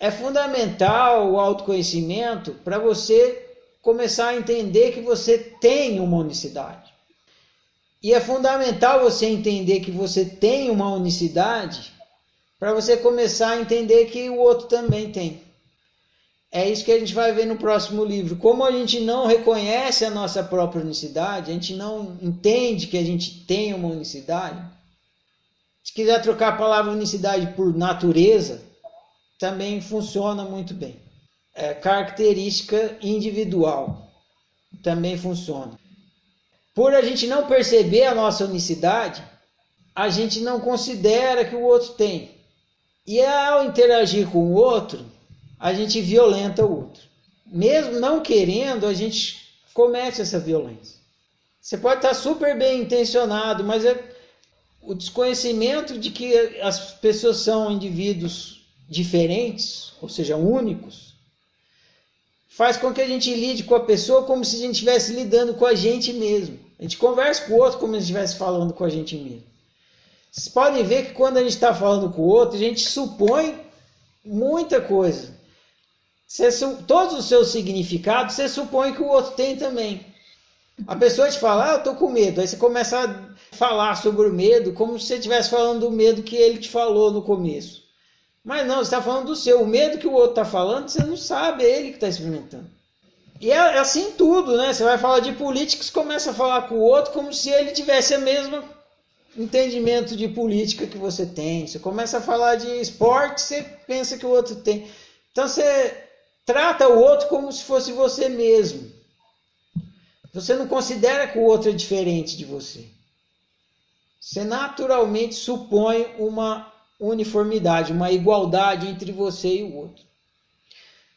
É fundamental o autoconhecimento para você começar a entender que você tem uma unicidade. E é fundamental você entender que você tem uma unicidade para você começar a entender que o outro também tem. É isso que a gente vai ver no próximo livro. Como a gente não reconhece a nossa própria unicidade, a gente não entende que a gente tem uma unicidade. Se quiser trocar a palavra unicidade por natureza, também funciona muito bem. É, característica individual também funciona. Por a gente não perceber a nossa unicidade, a gente não considera que o outro tem. E ao interagir com o outro, a gente violenta o outro. Mesmo não querendo, a gente comete essa violência. Você pode estar super bem intencionado, mas é o desconhecimento de que as pessoas são indivíduos diferentes, ou seja, únicos, faz com que a gente lide com a pessoa como se a gente estivesse lidando com a gente mesmo. A gente conversa com o outro como se estivesse falando com a gente mesmo. Vocês podem ver que quando a gente está falando com o outro, a gente supõe muita coisa. Você, todos os seus significados, você supõe que o outro tem também. A pessoa te fala, ah, eu tô com medo. Aí você começa a falar sobre o medo como se você estivesse falando do medo que ele te falou no começo. Mas não, você está falando do seu. O medo que o outro está falando, você não sabe, é ele que está experimentando. E é, é assim tudo, né? Você vai falar de políticos, começa a falar com o outro como se ele tivesse o mesmo entendimento de política que você tem. Você começa a falar de esporte, você pensa que o outro tem. Então você trata o outro como se fosse você mesmo. Você não considera que o outro é diferente de você. Você naturalmente supõe uma uniformidade, uma igualdade entre você e o outro.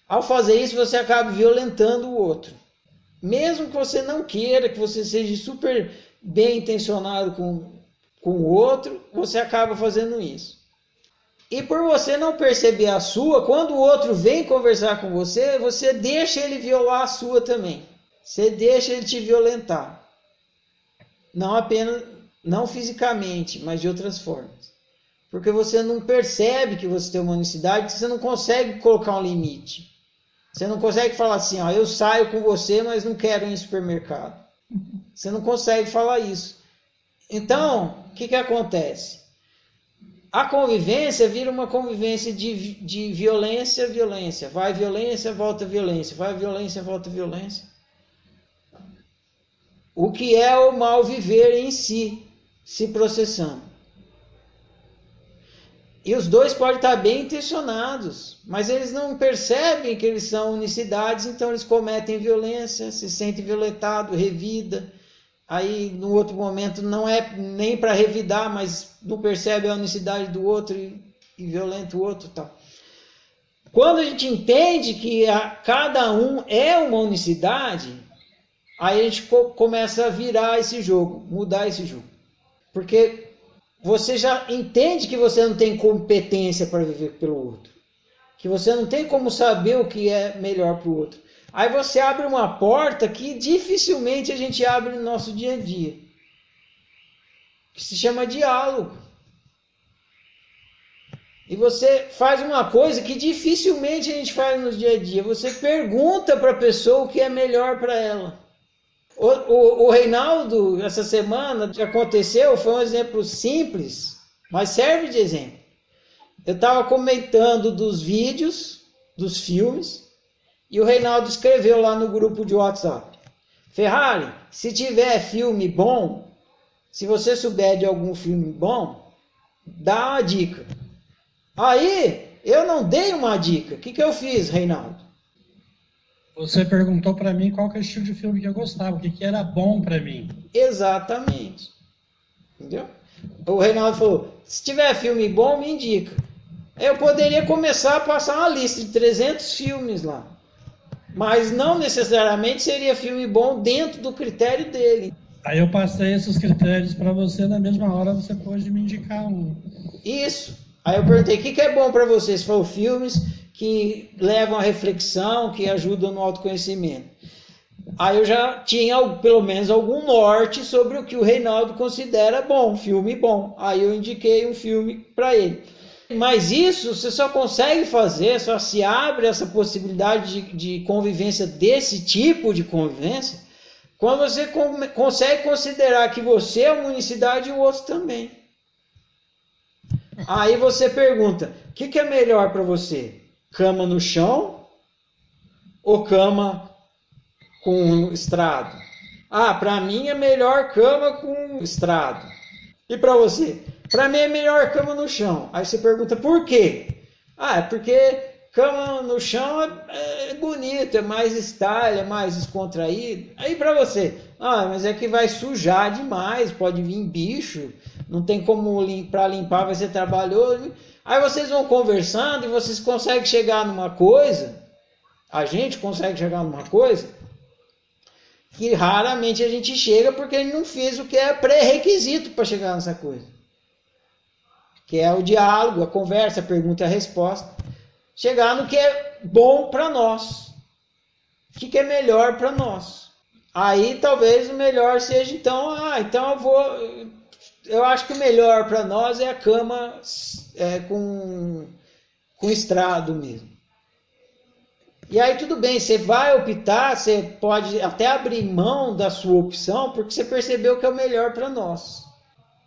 Ao fazer isso, você acaba violentando o outro. Mesmo que você não queira, que você seja super bem intencionado com, com o outro, você acaba fazendo isso. E por você não perceber a sua, quando o outro vem conversar com você, você deixa ele violar a sua também. Você deixa ele te violentar. Não apenas, não fisicamente, mas de outras formas. Porque você não percebe que você tem uma necessidade, você não consegue colocar um limite. Você não consegue falar assim, ó, eu saio com você, mas não quero ir em supermercado. Você não consegue falar isso. Então, o que, que acontece? a convivência vira uma convivência de, de violência, violência. Vai violência, volta violência. Vai violência, volta violência. O que é o mal viver em si, se processando. E os dois podem estar bem intencionados, mas eles não percebem que eles são unicidades, então eles cometem violência, se sentem violentados, revida aí no outro momento não é nem para revidar, mas não percebe a unicidade do outro e, e violenta o outro tal. Quando a gente entende que a, cada um é uma unicidade, aí a gente co começa a virar esse jogo, mudar esse jogo. Porque você já entende que você não tem competência para viver pelo outro. Que você não tem como saber o que é melhor para o outro. Aí você abre uma porta que dificilmente a gente abre no nosso dia a dia, que se chama diálogo. E você faz uma coisa que dificilmente a gente faz no dia a dia. Você pergunta para a pessoa o que é melhor para ela. O, o, o, Reinaldo, essa semana, que aconteceu, foi um exemplo simples, mas serve de exemplo. Eu estava comentando dos vídeos, dos filmes, e o Reinaldo escreveu lá no grupo de WhatsApp: Ferrari, se tiver filme bom, se você souber de algum filme bom, dá uma dica. Aí eu não dei uma dica. O que, que eu fiz, Reinaldo? Você perguntou para mim qual que é o estilo de filme que eu gostava, o que, que era bom para mim. Exatamente. Entendeu? O Reinaldo falou: se tiver filme bom, me indica. Eu poderia começar a passar uma lista de 300 filmes lá. Mas não necessariamente seria filme bom dentro do critério dele. Aí eu passei esses critérios para você, na mesma hora você pode me indicar um. Isso. Aí eu perguntei: o que, que é bom para vocês? Foram filmes que levam à reflexão, que ajudam no autoconhecimento. Aí eu já tinha pelo menos algum norte sobre o que o Reinaldo considera bom, filme bom. Aí eu indiquei um filme para ele. Mas isso você só consegue fazer, só se abre essa possibilidade de, de convivência desse tipo de convivência, quando você com, consegue considerar que você é uma unicidade e o outro também. Aí você pergunta: o que, que é melhor para você? Cama no chão ou cama com estrado? Ah, para mim é melhor cama com estrado. E para você? Para mim é melhor cama no chão. Aí você pergunta por quê? Ah, é porque cama no chão é, é bonito, é mais style, é mais descontraído. Aí para você, ah, mas é que vai sujar demais, pode vir bicho, não tem como para limpar, vai ser trabalhoso. Aí vocês vão conversando e vocês conseguem chegar numa coisa, a gente consegue chegar numa coisa que raramente a gente chega porque ele não fez o que é pré-requisito para chegar nessa coisa. Que é o diálogo, a conversa, a pergunta e a resposta. Chegar no que é bom para nós. O que é melhor para nós. Aí talvez o melhor seja então, ah, então eu vou. Eu acho que o melhor para nós é a cama é, com, com estrado mesmo. E aí tudo bem, você vai optar, você pode até abrir mão da sua opção, porque você percebeu que é o melhor para nós.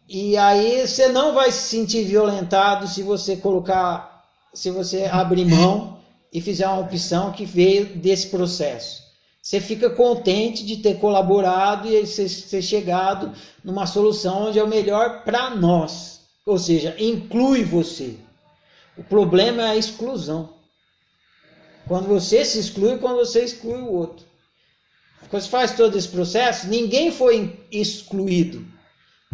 E aí você não vai se sentir violentado se você colocar, se você abrir mão e fizer uma opção que veio desse processo. Você fica contente de ter colaborado e ter chegado numa solução onde é o melhor para nós. Ou seja, inclui você. O problema é a exclusão. Quando você se exclui, quando você exclui o outro. Quando você faz todo esse processo, ninguém foi excluído.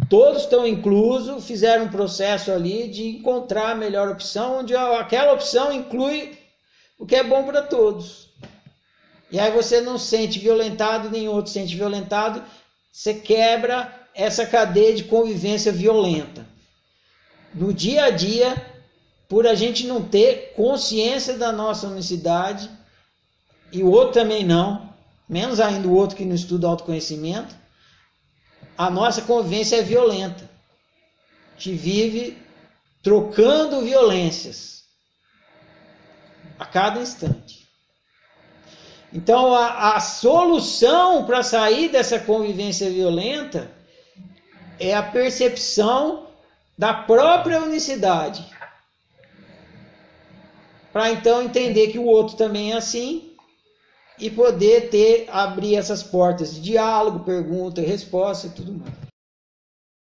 Todos estão inclusos, fizeram um processo ali de encontrar a melhor opção, onde aquela opção inclui o que é bom para todos. E aí você não sente violentado, nem outro sente violentado, você quebra essa cadeia de convivência violenta. No dia a dia, por a gente não ter consciência da nossa unicidade, e o outro também não, menos ainda o outro que não estuda autoconhecimento, a nossa convivência é violenta. A gente vive trocando violências a cada instante. Então, a, a solução para sair dessa convivência violenta é a percepção da própria unicidade para então entender que o outro também é assim e poder ter abrir essas portas de diálogo, pergunta, resposta e tudo mais.